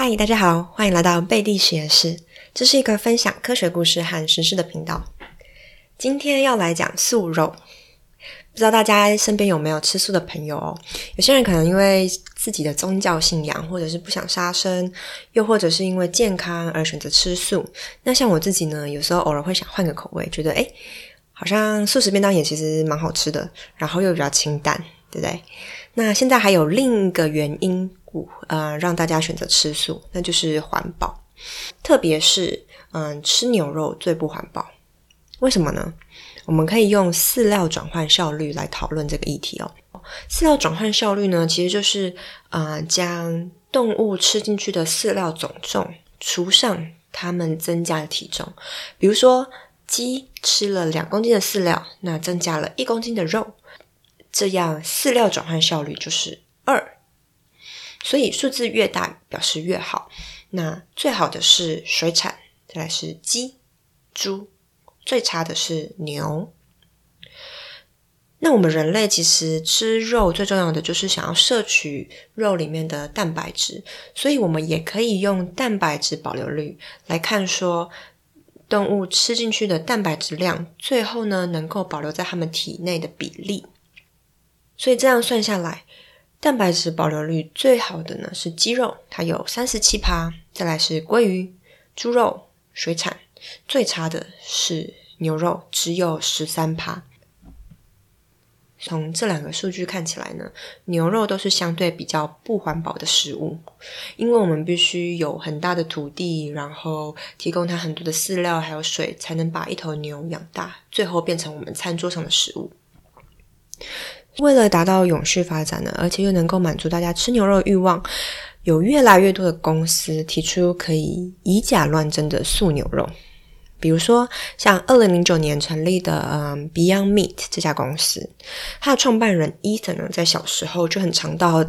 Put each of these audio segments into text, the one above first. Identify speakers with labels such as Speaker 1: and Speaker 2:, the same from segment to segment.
Speaker 1: 嗨，大家好，欢迎来到贝蒂实验室。这是一个分享科学故事和实事的频道。今天要来讲素肉，不知道大家身边有没有吃素的朋友哦？有些人可能因为自己的宗教信仰，或者是不想杀生，又或者是因为健康而选择吃素。那像我自己呢，有时候偶尔会想换个口味，觉得诶好像素食便当也其实蛮好吃的，然后又比较清淡，对不对？那现在还有另一个原因。呃，让大家选择吃素，那就是环保。特别是，嗯，吃牛肉最不环保。为什么呢？我们可以用饲料转换效率来讨论这个议题哦。饲料转换效率呢，其实就是，呃，将动物吃进去的饲料总重除上它们增加的体重。比如说，鸡吃了两公斤的饲料，那增加了一公斤的肉，这样饲料转换效率就是二。所以数字越大表示越好。那最好的是水产，再来是鸡、猪，最差的是牛。那我们人类其实吃肉最重要的就是想要摄取肉里面的蛋白质，所以我们也可以用蛋白质保留率来看，说动物吃进去的蛋白质量，最后呢能够保留在它们体内的比例。所以这样算下来。蛋白质保留率最好的呢是鸡肉，它有三十七趴，再来是鲑鱼、猪肉、水产，最差的是牛肉，只有十三趴。从这两个数据看起来呢，牛肉都是相对比较不环保的食物，因为我们必须有很大的土地，然后提供它很多的饲料还有水，才能把一头牛养大，最后变成我们餐桌上的食物。为了达到永续发展呢，而且又能够满足大家吃牛肉的欲望，有越来越多的公司提出可以以假乱真的素牛肉。比如说，像二零零九年成立的嗯 Beyond Meat 这家公司，它的创办人 Ethan 呢，在小时候就很常到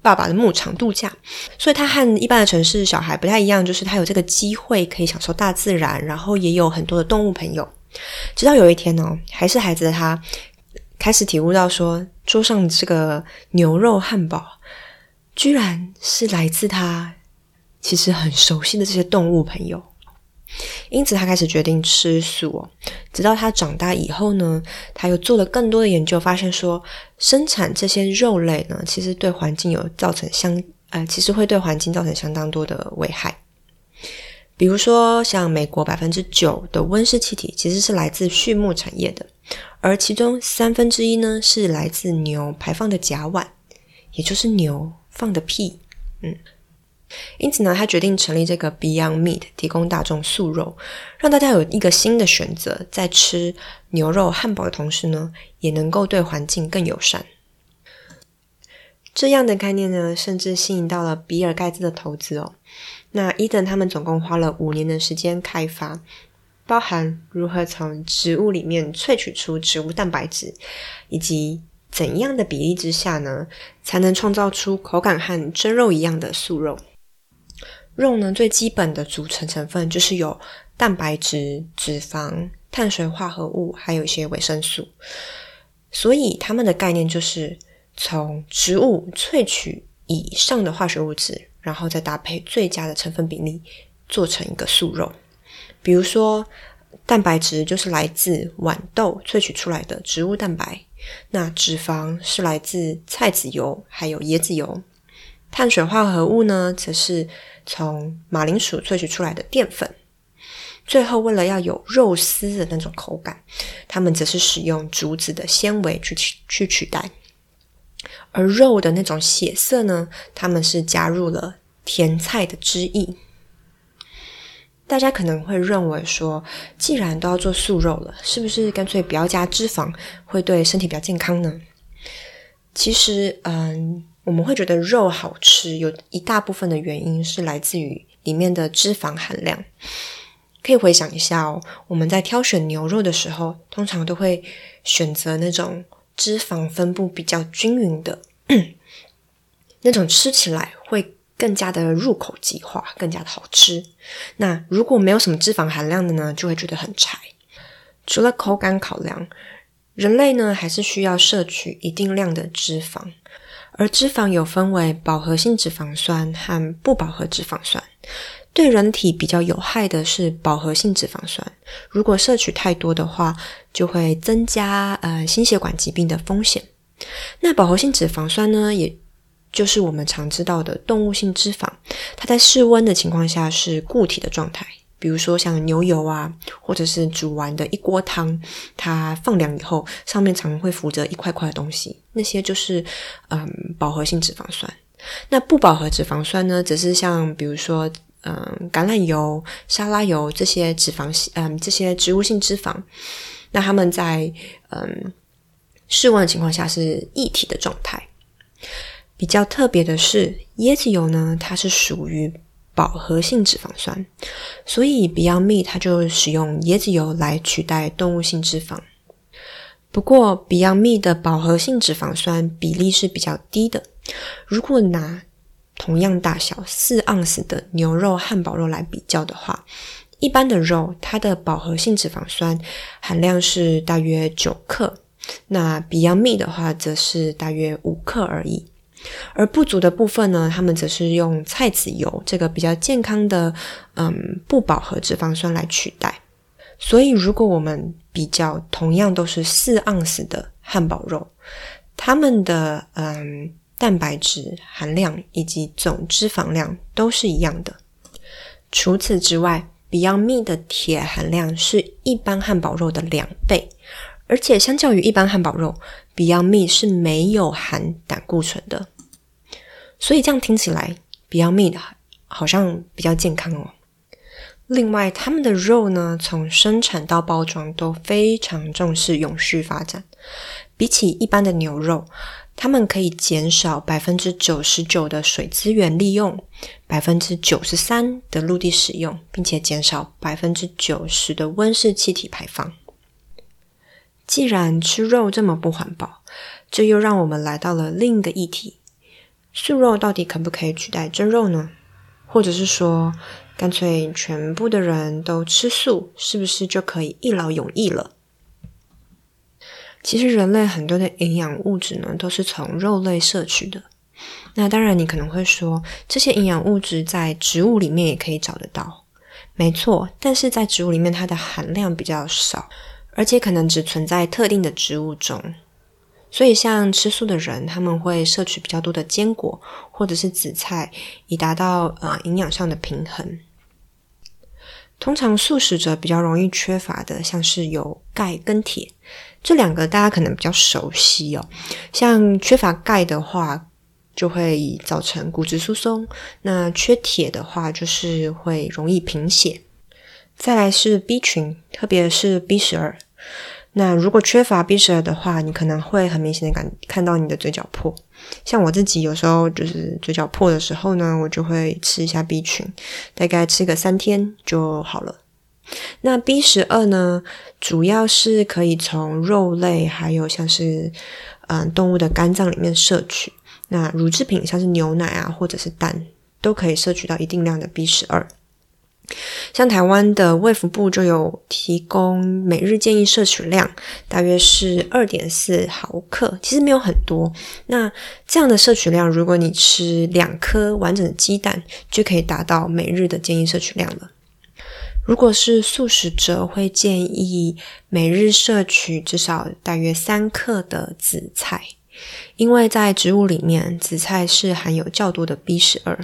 Speaker 1: 爸爸的牧场度假，所以他和一般的城市小孩不太一样，就是他有这个机会可以享受大自然，然后也有很多的动物朋友。直到有一天呢，还是孩子的他。开始体悟到，说桌上这个牛肉汉堡，居然是来自他其实很熟悉的这些动物朋友。因此，他开始决定吃素。哦直到他长大以后呢，他又做了更多的研究，发现说生产这些肉类呢，其实对环境有造成相呃，其实会对环境造成相当多的危害。比如说，像美国百分之九的温室气体其实是来自畜牧产业的。而其中三分之一呢，是来自牛排放的甲烷，也就是牛放的屁。嗯，因此呢，他决定成立这个 Beyond Meat，提供大众素肉，让大家有一个新的选择，在吃牛肉汉堡的同时呢，也能够对环境更友善。这样的概念呢，甚至吸引到了比尔盖茨的投资哦。那伊登他们总共花了五年的时间开发。包含如何从植物里面萃取出植物蛋白质，以及怎样的比例之下呢，才能创造出口感和真肉一样的素肉。肉呢，最基本的组成成分就是有蛋白质、脂肪、碳水化合物，还有一些维生素。所以，它们的概念就是从植物萃取以上的化学物质，然后再搭配最佳的成分比例，做成一个素肉。比如说，蛋白质就是来自豌豆萃取出来的植物蛋白，那脂肪是来自菜籽油还有椰子油，碳水化合物呢，则是从马铃薯萃取出来的淀粉。最后，为了要有肉丝的那种口感，他们则是使用竹子的纤维去去取代。而肉的那种血色呢，他们是加入了甜菜的汁液。大家可能会认为说，既然都要做素肉了，是不是干脆不要加脂肪，会对身体比较健康呢？其实，嗯，我们会觉得肉好吃，有一大部分的原因是来自于里面的脂肪含量。可以回想一下哦，我们在挑选牛肉的时候，通常都会选择那种脂肪分布比较均匀的，那种吃起来会。更加的入口即化，更加的好吃。那如果没有什么脂肪含量的呢，就会觉得很柴。除了口感考量，人类呢还是需要摄取一定量的脂肪，而脂肪有分为饱和性脂肪酸和不饱和脂肪酸。对人体比较有害的是饱和性脂肪酸，如果摄取太多的话，就会增加呃心血管疾病的风险。那饱和性脂肪酸呢，也就是我们常知道的动物性脂肪，它在室温的情况下是固体的状态，比如说像牛油啊，或者是煮完的一锅汤，它放凉以后，上面常会浮着一块块的东西，那些就是嗯饱和性脂肪酸。那不饱和脂肪酸呢，则是像比如说。嗯，橄榄油、沙拉油这些脂肪性，嗯，这些植物性脂肪，那它们在嗯室温的情况下是液体的状态。比较特别的是，椰子油呢，它是属于饱和性脂肪酸，所以 Beyond Meat 它就使用椰子油来取代动物性脂肪。不过，Beyond Meat 的饱和性脂肪酸比例是比较低的。如果拿同样大小四盎司的牛肉汉堡肉来比较的话，一般的肉它的饱和性脂肪酸含量是大约九克，那 Beyond Meat 的话则是大约五克而已。而不足的部分呢，他们则是用菜籽油这个比较健康的嗯不饱和脂肪酸来取代。所以如果我们比较同样都是四盎司的汉堡肉，它们的嗯。蛋白质含量以及总脂肪量都是一样的。除此之外，Beyond Meat 的铁含量是一般汉堡肉的两倍，而且相较于一般汉堡肉，Beyond Meat 是没有含胆固醇的。所以这样听起来，Beyond Meat 好像比较健康哦。另外，他们的肉呢，从生产到包装都非常重视永续发展，比起一般的牛肉。他们可以减少百分之九十九的水资源利用，百分之九十三的陆地使用，并且减少百分之九十的温室气体排放。既然吃肉这么不环保，这又让我们来到了另一个议题：素肉到底可不可以取代真肉呢？或者是说，干脆全部的人都吃素，是不是就可以一劳永逸了？其实人类很多的营养物质呢，都是从肉类摄取的。那当然，你可能会说，这些营养物质在植物里面也可以找得到。没错，但是在植物里面，它的含量比较少，而且可能只存在特定的植物中。所以，像吃素的人，他们会摄取比较多的坚果或者是紫菜，以达到呃营养上的平衡。通常素食者比较容易缺乏的，像是有钙跟铁。这两个大家可能比较熟悉哦，像缺乏钙的话，就会造成骨质疏松；那缺铁的话，就是会容易贫血。再来是 B 群，特别是 B 十二。那如果缺乏 B 十二的话，你可能会很明显的感看到你的嘴角破。像我自己有时候就是嘴角破的时候呢，我就会吃一下 B 群，大概吃个三天就好了。那 B 十二呢，主要是可以从肉类，还有像是嗯动物的肝脏里面摄取。那乳制品像是牛奶啊，或者是蛋，都可以摄取到一定量的 B 十二。像台湾的卫福部就有提供每日建议摄取量，大约是二点四毫克，其实没有很多。那这样的摄取量，如果你吃两颗完整的鸡蛋，就可以达到每日的建议摄取量了。如果是素食者，会建议每日摄取至少大约三克的紫菜，因为在植物里面，紫菜是含有较多的 B 十二。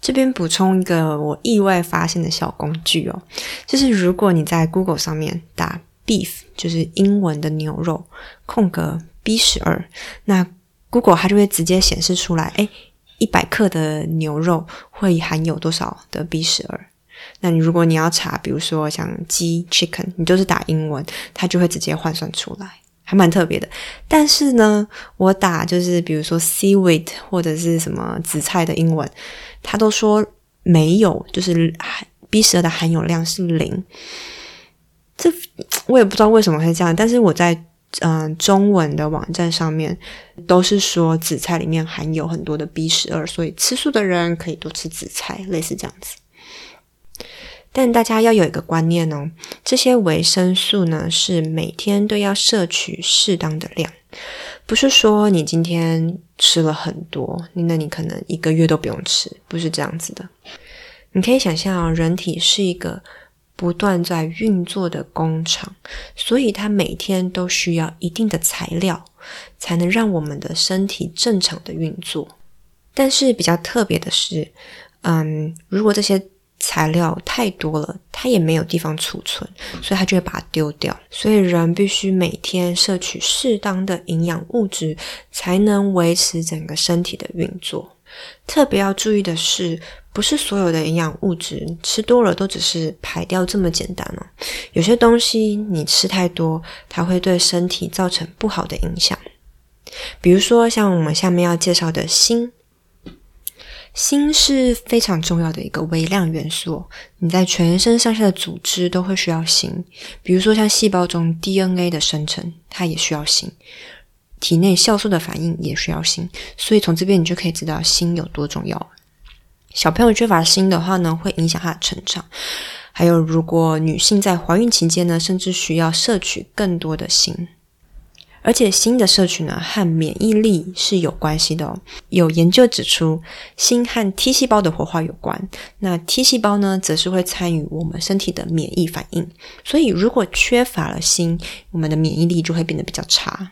Speaker 1: 这边补充一个我意外发现的小工具哦，就是如果你在 Google 上面打 beef，就是英文的牛肉，空格 B 十二，那 Google 它就会直接显示出来，哎，一百克的牛肉会含有多少的 B 十二。那你如果你要查，比如说像鸡 chicken，你就是打英文，它就会直接换算出来，还蛮特别的。但是呢，我打就是比如说 seaweed 或者是什么紫菜的英文，它都说没有，就是含 B 十二的含有量是零。这我也不知道为什么会这样，但是我在嗯中文的网站上面都是说紫菜里面含有很多的 B 十二，所以吃素的人可以多吃紫菜，类似这样子。但大家要有一个观念哦，这些维生素呢是每天都要摄取适当的量，不是说你今天吃了很多，那你可能一个月都不用吃，不是这样子的。你可以想象，人体是一个不断在运作的工厂，所以它每天都需要一定的材料，才能让我们的身体正常的运作。但是比较特别的是，嗯，如果这些材料太多了，它也没有地方储存，所以它就会把它丢掉。所以人必须每天摄取适当的营养物质，才能维持整个身体的运作。特别要注意的是，不是所有的营养物质吃多了都只是排掉这么简单哦。有些东西你吃太多，它会对身体造成不好的影响。比如说，像我们下面要介绍的锌。锌是非常重要的一个微量元素，你在全身上下的组织都会需要锌，比如说像细胞中 DNA 的生成，它也需要锌；体内酵素的反应也需要锌。所以从这边你就可以知道锌有多重要。小朋友缺乏锌的话呢，会影响他的成长。还有，如果女性在怀孕期间呢，甚至需要摄取更多的锌。而且锌的摄取呢，和免疫力是有关系的哦。有研究指出，锌和 T 细胞的活化有关。那 T 细胞呢，则是会参与我们身体的免疫反应。所以，如果缺乏了锌，我们的免疫力就会变得比较差。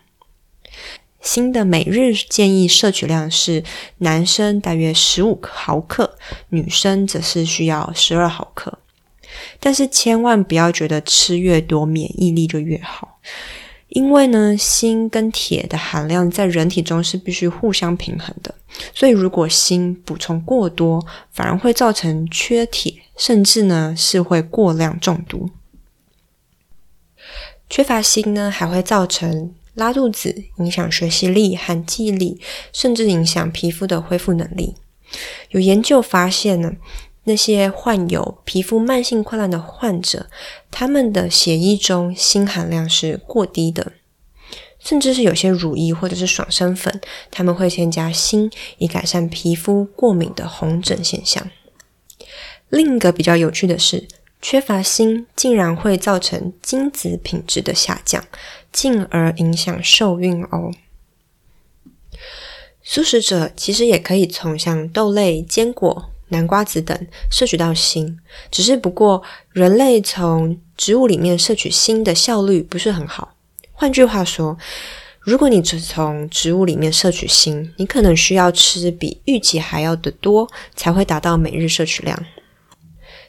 Speaker 1: 锌的每日建议摄取量是男生大约十五毫克，女生则是需要十二毫克。但是千万不要觉得吃越多免疫力就越好。因为呢，锌跟铁的含量在人体中是必须互相平衡的，所以如果锌补充过多，反而会造成缺铁，甚至呢是会过量中毒。缺乏锌呢，还会造成拉肚子，影响学习力和记忆力，甚至影响皮肤的恢复能力。有研究发现呢。那些患有皮肤慢性溃烂的患者，他们的血液中锌含量是过低的，甚至是有些乳液或者是爽身粉，他们会添加锌以改善皮肤过敏的红疹现象。另一个比较有趣的是，缺乏锌竟然会造成精子品质的下降，进而影响受孕哦。素食者其实也可以从像豆类、坚果。南瓜子等摄取到锌，只是不过人类从植物里面摄取锌的效率不是很好。换句话说，如果你只从植物里面摄取锌，你可能需要吃比预期还要的多，才会达到每日摄取量。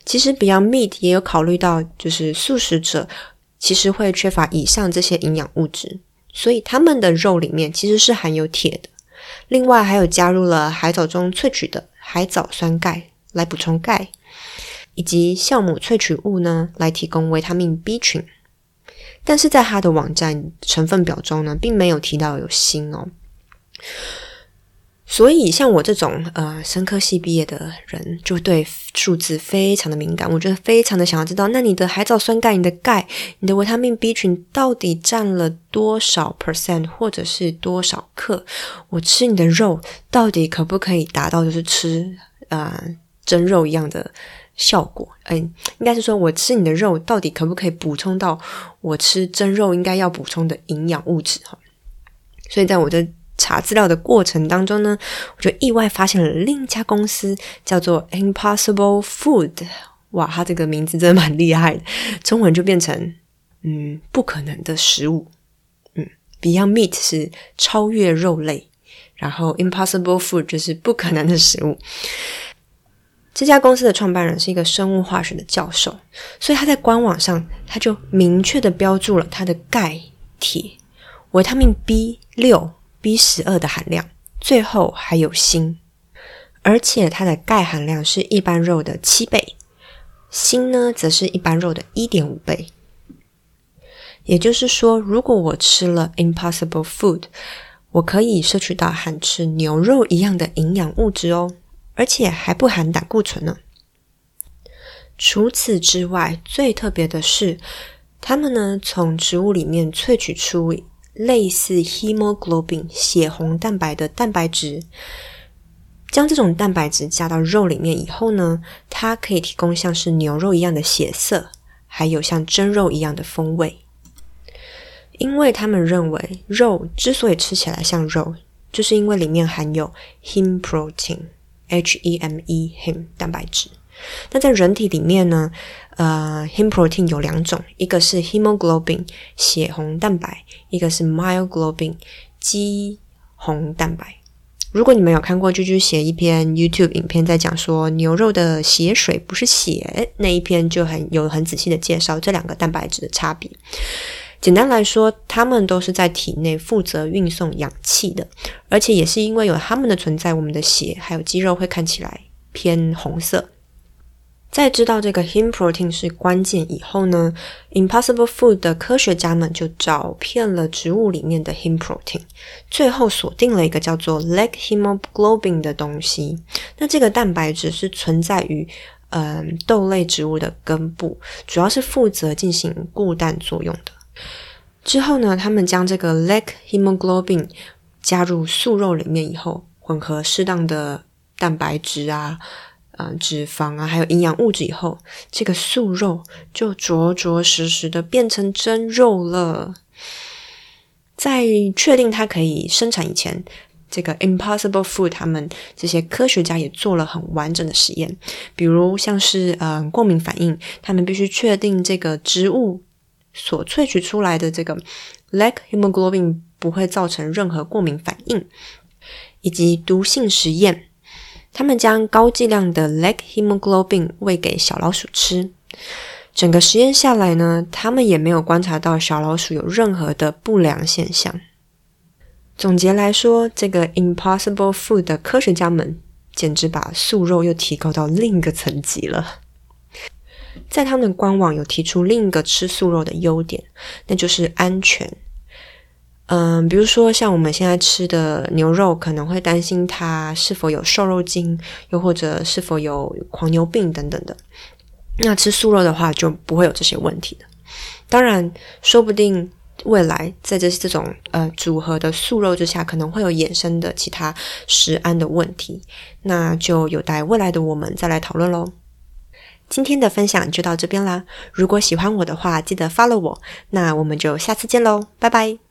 Speaker 1: 其实 Beyond Meat 也有考虑到，就是素食者其实会缺乏以上这些营养物质，所以他们的肉里面其实是含有铁的。另外还有加入了海藻中萃取的。海藻酸钙来补充钙，以及酵母萃取物呢来提供维他命 B 群，但是在它的网站成分表中呢，并没有提到有锌哦。所以像我这种呃生科系毕业的人，就对数字非常的敏感，我觉得非常的想要知道，那你的海藻酸钙、你的钙、你的维他命 B 群到底占了多少 percent，或者是多少克？我吃你的肉，到底可不可以达到就是吃啊真肉一样的效果？嗯，应该是说我吃你的肉，到底可不可以补充到我吃真肉应该要补充的营养物质？哈，所以在我的查资料的过程当中呢，我就意外发现了另一家公司，叫做 Impossible Food。哇，它这个名字真的蛮厉害的，中文就变成嗯不可能的食物。嗯，Beyond Meat 是超越肉类，然后 Impossible Food 就是不可能的食物。这家公司的创办人是一个生物化学的教授，所以他在官网上他就明确的标注了他的钙、铁、维他命 B 六。B 十二的含量，最后还有锌，而且它的钙含量是一般肉的七倍，锌呢则是一般肉的一点五倍。也就是说，如果我吃了 Impossible Food，我可以摄取到含吃牛肉一样的营养物质哦，而且还不含胆固醇呢。除此之外，最特别的是，他们呢从植物里面萃取出。类似 hemoglobin 血红蛋白的蛋白质，将这种蛋白质加到肉里面以后呢，它可以提供像是牛肉一样的血色，还有像真肉一样的风味。因为他们认为肉之所以吃起来像肉，就是因为里面含有 hem protein（ h E M E heme 蛋白质）。那在人体里面呢，呃，hem protein 有两种，一个是 hemoglobin 血红蛋白，一个是 myoglobin 肌红蛋白。如果你们有看过居居写一篇 YouTube 影片，在讲说牛肉的血水不是血那一篇，就很有很仔细的介绍这两个蛋白质的差别。简单来说，它们都是在体内负责运送氧气的，而且也是因为有它们的存在，我们的血还有肌肉会看起来偏红色。在知道这个 hem protein 是关键以后呢，Impossible Food 的科学家们就找遍了植物里面的 hem protein，最后锁定了一个叫做 leg hemoglobin 的东西。那这个蛋白质是存在于嗯豆类植物的根部，主要是负责进行固氮作用的。之后呢，他们将这个 leg hemoglobin 加入素肉里面以后，混合适当的蛋白质啊。啊，脂肪啊，还有营养物质以后，这个素肉就着着实实的变成真肉了。在确定它可以生产以前，这个 Impossible Food 他们这些科学家也做了很完整的实验，比如像是嗯过敏反应，他们必须确定这个植物所萃取出来的这个 leg hemoglobin 不会造成任何过敏反应，以及毒性实验。他们将高剂量的 leg hemoglobin 喂给小老鼠吃，整个实验下来呢，他们也没有观察到小老鼠有任何的不良现象。总结来说，这个 Impossible Food 的科学家们简直把素肉又提高到另一个层级了。在他们官网有提出另一个吃素肉的优点，那就是安全。嗯，比如说像我们现在吃的牛肉，可能会担心它是否有瘦肉精，又或者是否有狂牛病等等的。那吃素肉的话，就不会有这些问题的。当然，说不定未来在这这种呃组合的素肉之下，可能会有衍生的其他食安的问题，那就有待未来的我们再来讨论喽。今天的分享就到这边啦，如果喜欢我的话，记得 follow 我，那我们就下次见喽，拜拜。